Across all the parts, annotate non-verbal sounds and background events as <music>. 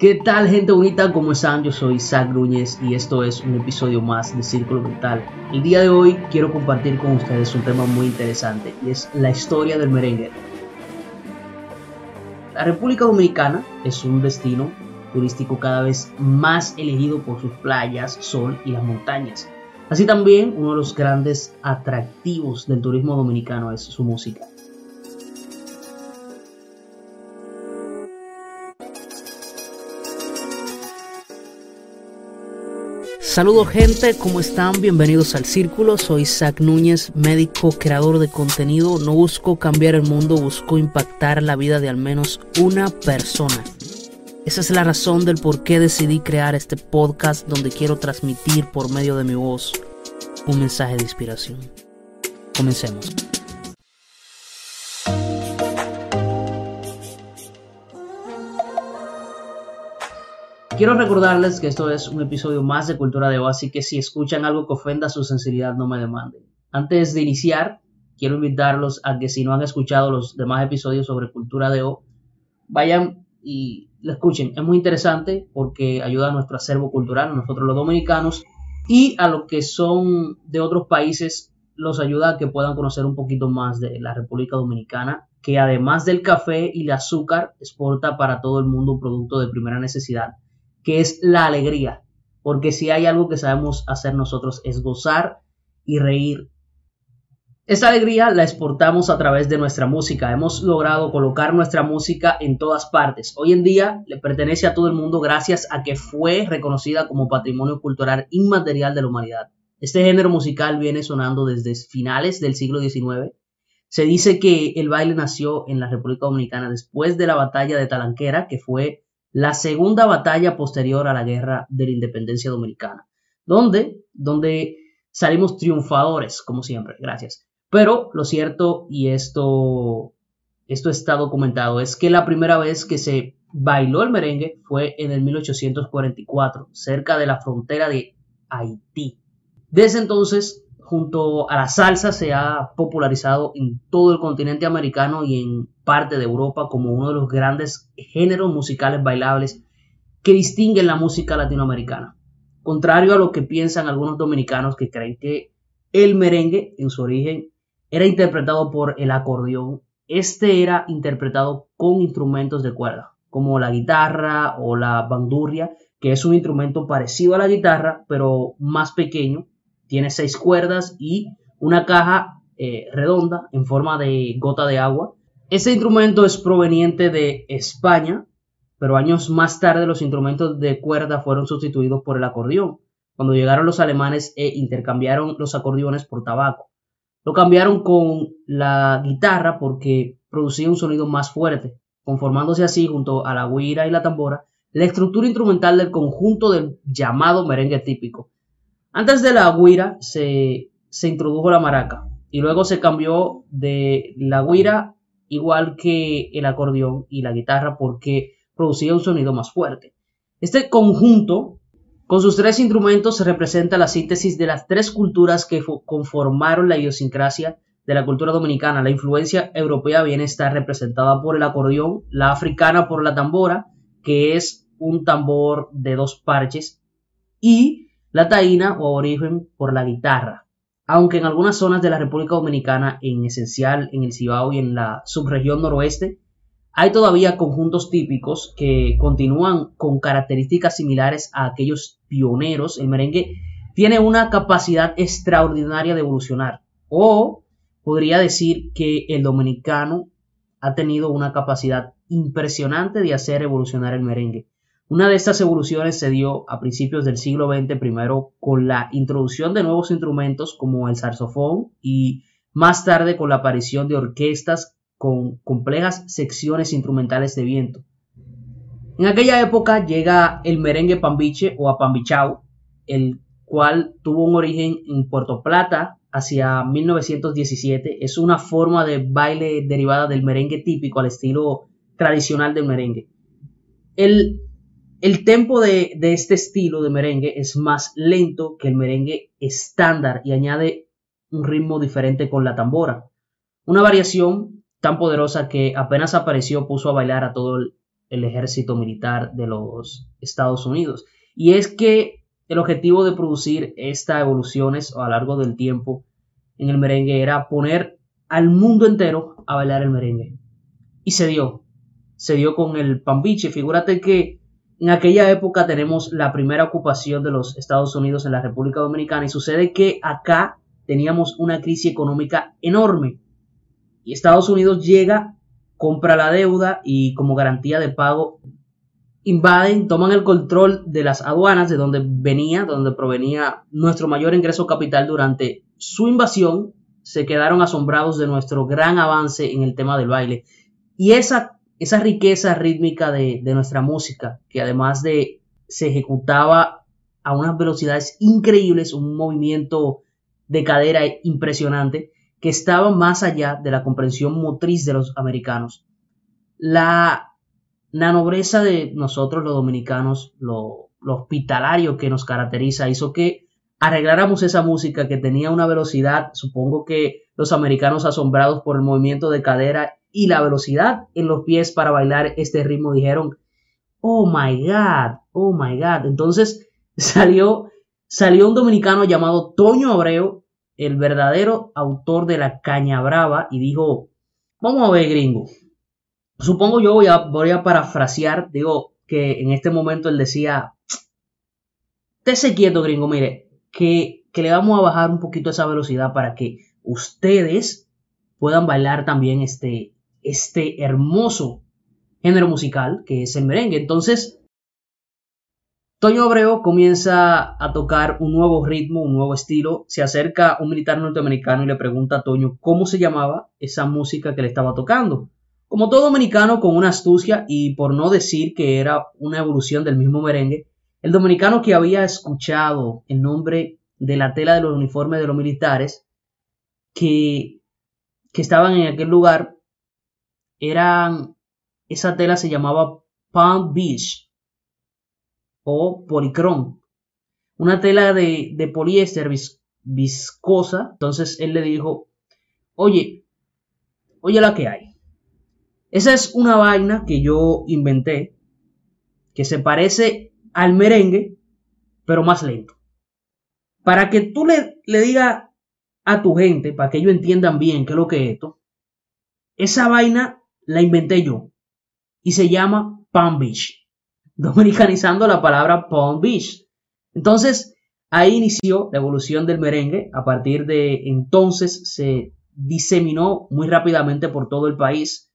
¿Qué tal gente bonita? ¿Cómo están? Yo soy Zach Núñez y esto es un episodio más de Círculo Mental. El día de hoy quiero compartir con ustedes un tema muy interesante y es la historia del merengue. La República Dominicana es un destino turístico cada vez más elegido por sus playas, sol y las montañas. Así también uno de los grandes atractivos del turismo dominicano es su música. Saludos gente, ¿cómo están? Bienvenidos al Círculo. Soy Zach Núñez, médico, creador de contenido. No busco cambiar el mundo, busco impactar la vida de al menos una persona. Esa es la razón del por qué decidí crear este podcast donde quiero transmitir por medio de mi voz un mensaje de inspiración. Comencemos. Quiero recordarles que esto es un episodio más de Cultura de O, así que si escuchan algo que ofenda su sensibilidad, no me demanden. Antes de iniciar, quiero invitarlos a que si no han escuchado los demás episodios sobre Cultura de O, vayan y lo escuchen. Es muy interesante porque ayuda a nuestro acervo cultural, nosotros los dominicanos, y a los que son de otros países, los ayuda a que puedan conocer un poquito más de la República Dominicana, que además del café y el azúcar, exporta para todo el mundo un producto de primera necesidad que es la alegría. Porque si hay algo que sabemos hacer nosotros es gozar y reír. Esta alegría la exportamos a través de nuestra música. Hemos logrado colocar nuestra música en todas partes. Hoy en día le pertenece a todo el mundo gracias a que fue reconocida como patrimonio cultural inmaterial de la humanidad. Este género musical viene sonando desde finales del siglo XIX. Se dice que el baile nació en la República Dominicana después de la batalla de Talanquera, que fue la segunda batalla posterior a la guerra de la independencia dominicana, donde, donde salimos triunfadores, como siempre, gracias. Pero lo cierto, y esto, esto está documentado, es que la primera vez que se bailó el merengue fue en el 1844, cerca de la frontera de Haití. Desde entonces, junto a la salsa, se ha popularizado en todo el continente americano y en parte de Europa como uno de los grandes géneros musicales bailables que distinguen la música latinoamericana. Contrario a lo que piensan algunos dominicanos que creen que el merengue en su origen era interpretado por el acordeón, este era interpretado con instrumentos de cuerda, como la guitarra o la bandurria, que es un instrumento parecido a la guitarra, pero más pequeño, tiene seis cuerdas y una caja eh, redonda en forma de gota de agua este instrumento es proveniente de España, pero años más tarde los instrumentos de cuerda fueron sustituidos por el acordeón, cuando llegaron los alemanes e intercambiaron los acordeones por tabaco. Lo cambiaron con la guitarra porque producía un sonido más fuerte, conformándose así junto a la guira y la tambora la estructura instrumental del conjunto del llamado merengue típico. Antes de la guira se, se introdujo la maraca y luego se cambió de la guira igual que el acordeón y la guitarra porque producía un sonido más fuerte. Este conjunto, con sus tres instrumentos, representa la síntesis de las tres culturas que conformaron la idiosincrasia de la cultura dominicana. La influencia europea viene a estar representada por el acordeón, la africana por la tambora, que es un tambor de dos parches, y la taína o origen por la guitarra aunque en algunas zonas de la República Dominicana, en esencial en el Cibao y en la subregión noroeste, hay todavía conjuntos típicos que continúan con características similares a aquellos pioneros. El merengue tiene una capacidad extraordinaria de evolucionar. O podría decir que el dominicano ha tenido una capacidad impresionante de hacer evolucionar el merengue. Una de estas evoluciones se dio a principios del siglo XX, con la introducción de nuevos instrumentos como el saxofón y más tarde con la aparición de orquestas con complejas secciones instrumentales de viento. En aquella época llega el merengue pambiche o apambichao, el cual tuvo un origen en Puerto Plata hacia 1917. Es una forma de baile derivada del merengue típico al estilo tradicional del merengue. El el tempo de, este estilo de merengue es más lento que el merengue estándar y añade un ritmo diferente con la tambora. Una variación tan poderosa que apenas apareció puso a bailar a todo el, el ejército militar de los Estados Unidos. Y es que el objetivo de producir estas evoluciones a lo largo del tiempo en el merengue era poner al mundo entero a bailar el merengue. Y se dio. Se dio con el pambiche. Figúrate que en aquella época tenemos la primera ocupación de los Estados Unidos en la República Dominicana y sucede que acá teníamos una crisis económica enorme. Y Estados Unidos llega, compra la deuda y como garantía de pago invaden, toman el control de las aduanas de donde venía, donde provenía nuestro mayor ingreso capital durante su invasión, se quedaron asombrados de nuestro gran avance en el tema del baile. Y esa, esa riqueza rítmica de, de nuestra música, que además de se ejecutaba a unas velocidades increíbles, un movimiento de cadera impresionante, que estaba más allá de la comprensión motriz de los americanos. La la nobleza de nosotros los dominicanos, lo, hospitalario que nos caracteriza, hizo que arregláramos esa música que tenía una velocidad, supongo que los americanos asombrados por el movimiento de cadera y la velocidad en los pies para bailar este ritmo dijeron, oh my god, oh my god. Entonces <laughs> salió, salió un dominicano llamado Toño Abreu, el verdadero autor de la Caña Brava, y dijo, vamos a ver gringo, Supongo yo voy a, voy a parafrasear, digo que en este momento él decía, se quieto gringo, mire, que, que le vamos a bajar un poquito esa velocidad para que ustedes puedan bailar también este, este hermoso género musical que es el merengue. Entonces, Toño Abreu comienza a tocar un nuevo ritmo, un nuevo estilo. Se acerca un militar norteamericano y le pregunta a Toño cómo se llamaba esa música que le estaba tocando. Como todo dominicano con una astucia y por no decir que era una evolución del mismo merengue, el dominicano que había escuchado el nombre de la tela de los uniformes de los militares que, que estaban en aquel lugar, eran, esa tela se llamaba Palm Beach o policrón, una tela de, de poliéster viscosa. Entonces él le dijo, oye, oye la que hay. Esa es una vaina que yo inventé, que se parece al merengue, pero más lento. Para que tú le, le digas a tu gente, para que ellos entiendan bien qué es lo que es esto, esa vaina la inventé yo y se llama Palm Beach, <laughs> dominicanizando la palabra Palm Beach. Entonces, ahí inició la evolución del merengue. A partir de entonces se diseminó muy rápidamente por todo el país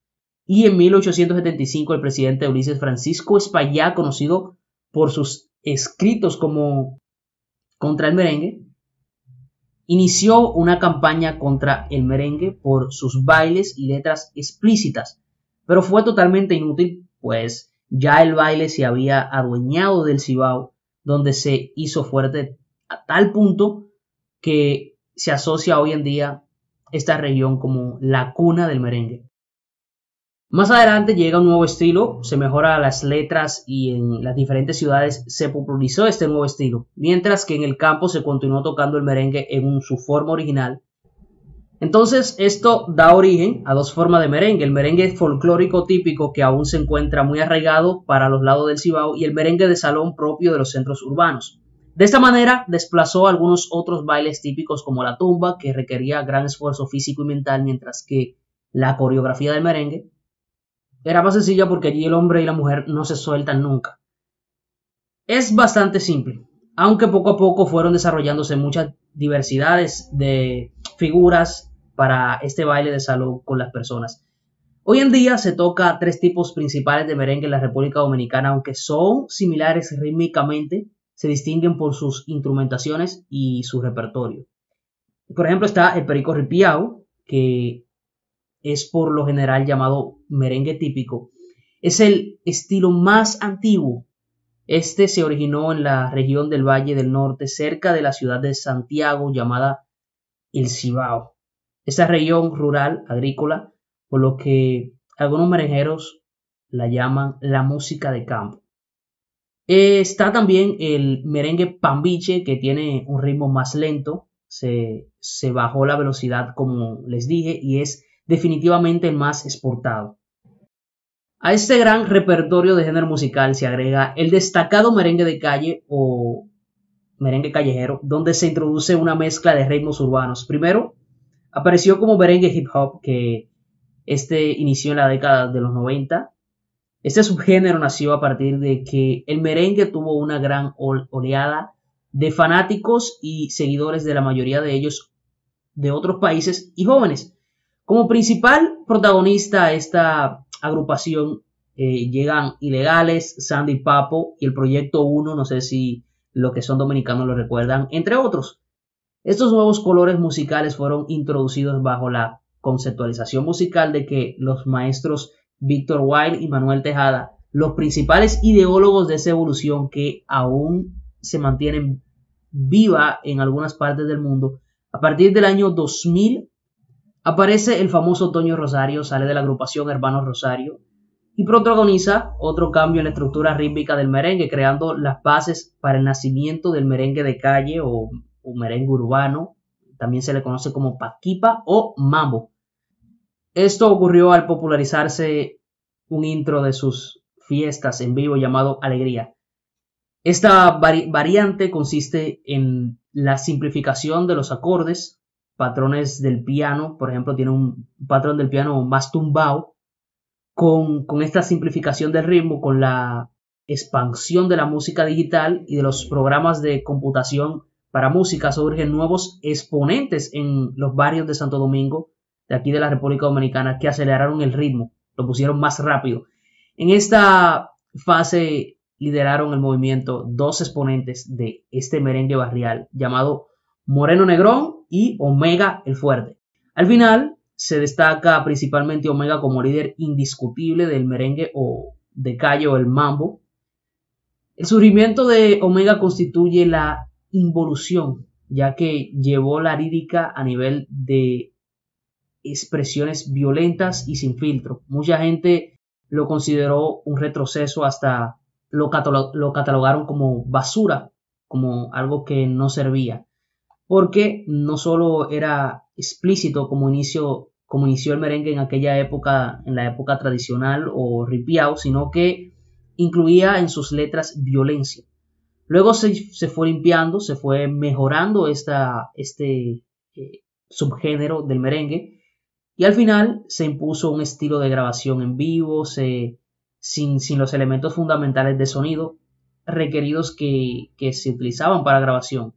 y en 1875 el presidente Ulises Francisco Espaillá, conocido por sus escritos como contra el merengue, inició una campaña contra el merengue por sus bailes y letras explícitas, pero fue totalmente inútil, pues ya el baile se había adueñado del Cibao, donde se hizo fuerte a tal punto que se asocia hoy en día esta región como la cuna del merengue. Más adelante llega un nuevo estilo, se mejora las letras y en las diferentes ciudades se popularizó este nuevo estilo, mientras que en el campo se continuó tocando el merengue en su forma original. Entonces esto da origen a dos formas de merengue, el merengue folclórico típico que aún se encuentra muy arraigado para los lados del Cibao y el merengue de salón propio de los centros urbanos. De esta manera desplazó algunos otros bailes típicos como la tumba, que requería gran esfuerzo físico y mental, mientras que la coreografía del merengue era más sencilla porque allí el hombre y la mujer no se sueltan nunca. Es bastante simple, aunque poco a poco fueron desarrollándose muchas diversidades de figuras para este baile de salud con las personas. Hoy en día se toca tres tipos principales de merengue en la República Dominicana, aunque son similares rítmicamente, se distinguen por sus instrumentaciones y su repertorio. Por ejemplo, está el perico ripiao, que es por lo general llamado merengue típico, es el estilo más antiguo. Este se originó en la región del Valle del Norte, cerca de la ciudad de Santiago, llamada El Cibao. Esta región rural, agrícola, por lo que algunos merengueros la llaman la música de campo. Está también el merengue pambiche, que tiene un ritmo más lento, se, se bajó la velocidad como les dije y es definitivamente el más exportado. A este gran repertorio de género musical se agrega el destacado merengue de calle o merengue callejero, donde se introduce una mezcla de ritmos urbanos. Primero, apareció como merengue hip hop, que este inició en la década de los 90. Este subgénero nació a partir de que el merengue tuvo una gran oleada de fanáticos y seguidores de la mayoría de ellos de otros países y jóvenes. Como principal protagonista de esta agrupación eh, llegan Ilegales, Sandy Papo y el Proyecto 1, no sé si lo que son dominicanos lo recuerdan, entre otros. Estos nuevos colores musicales fueron introducidos bajo la conceptualización musical de que los maestros Víctor Wilde y Manuel Tejada, los principales ideólogos de esa evolución que aún se mantienen viva en algunas partes del mundo, a partir del año 2000 aparece el famoso Toño Rosario, sale de la agrupación Hermanos Rosario y protagoniza otro cambio en la estructura rítmica del merengue, creando las bases para el nacimiento del merengue de calle o, merengue urbano, también se le conoce como paquipa o mambo. Esto ocurrió al popularizarse un intro de sus fiestas en vivo llamado Alegría. Esta variante consiste en la simplificación de los acordes, patrones del piano, por ejemplo, tiene un patrón del piano más tumbado, con, esta simplificación del ritmo, con la expansión de la música digital y de los programas de computación para música, surgen nuevos exponentes en los barrios de Santo Domingo, de aquí de la República Dominicana, que aceleraron el ritmo, lo pusieron más rápido. En esta fase lideraron el movimiento dos exponentes de este merengue barrial llamado Moreno Negrón y Omega el Fuerte. Al final se destaca principalmente Omega como líder indiscutible del merengue o de calle o el mambo. El surgimiento de Omega constituye la involución, ya que llevó la lírica a nivel de expresiones violentas y sin filtro. Mucha gente lo consideró un retroceso hasta lo, catalogaron como basura, como algo que no servía, porque no solo era explícito como inicio como inició el merengue en aquella época, en la época tradicional o ripiao, sino que incluía en sus letras violencia. Luego se, fue limpiando, se fue mejorando esta, este eh, subgénero del merengue y al final se impuso un estilo de grabación en vivo, se, sin, los elementos fundamentales de sonido requeridos que, se utilizaban para grabación.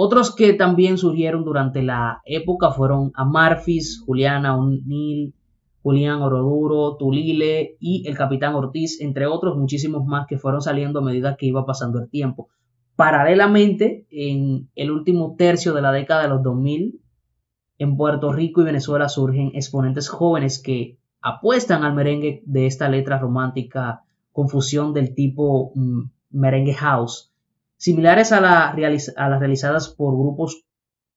Otros que también surgieron durante la época fueron Amarfis, Juliana O'Neill, Julián Oroduro, Tulile y el Capitán Ortiz, entre otros muchísimos más que fueron saliendo a medida que iba pasando el tiempo. Paralelamente, en el último tercio de la década de los 2000, en Puerto Rico y Venezuela surgen exponentes jóvenes que apuestan al merengue de esta letra romántica confusión del tipo mm, merengue house, similares a, la, a, las realizadas por grupos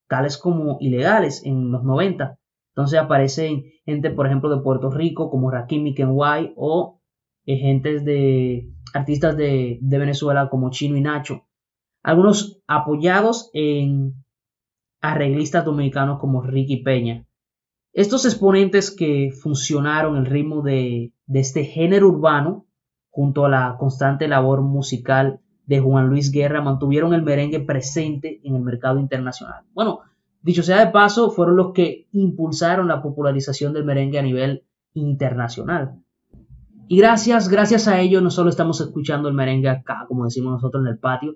tales como ilegales en los 90. Entonces aparecen gente, por ejemplo, de Puerto Rico como Rakim Kenway o eh, de artistas de, de Venezuela como Chino y Nacho. Algunos apoyados en arreglistas dominicanos como Ricky Peña. Estos exponentes que funcionaron el ritmo de, este género urbano, junto a la constante labor musical de Juan Luis Guerra, mantuvieron el merengue presente en el mercado internacional. Bueno, dicho sea de paso, fueron los que impulsaron la popularización del merengue a nivel internacional. Y gracias, gracias a ello, no solo estamos escuchando el merengue acá, como decimos nosotros en el patio,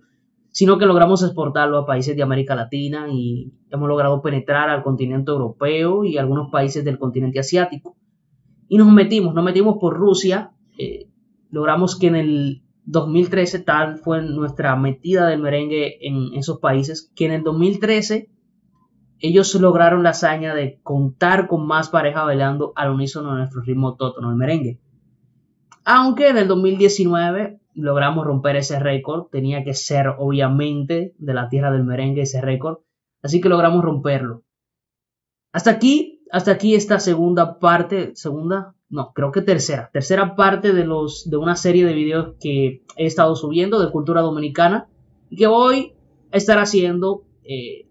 sino que logramos exportarlo a países de América Latina y hemos logrado penetrar al continente europeo y algunos países del continente asiático. Y nos metimos, nos metimos por Rusia, eh, logramos que en el 2013 tal fue nuestra metida del merengue en esos países, que en el 2013 ellos lograron la hazaña de contar con más parejas bailando al unísono de nuestro ritmo tótono, el merengue. Aunque en el 2019 logramos romper ese récord. Tenía que ser, obviamente, de la tierra del merengue ese récord. Así que logramos romperlo. Hasta aquí, hasta aquí esta segunda parte, segunda, no, creo que tercera, tercera parte de los de una serie de videos que he estado subiendo de cultura dominicana y que voy a estar haciendo eh,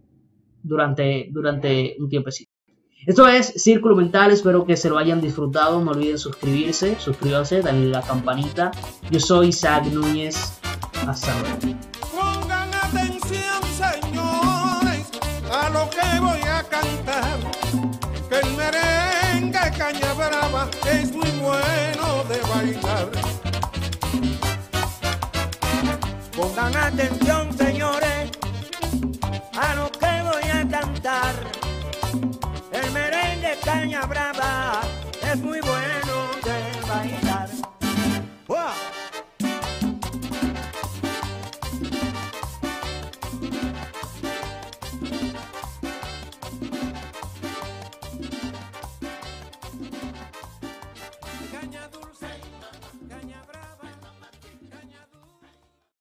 durante, durante un tiempecito. Esto es Círculo Mental, espero que se lo hayan disfrutado. No olviden suscribirse, suscríbanse, darle la campanita. Yo soy Isaac Núñez. Hasta luego. Atención, señores, a lo que voy a cantar. El merengue caña brava es muy bueno.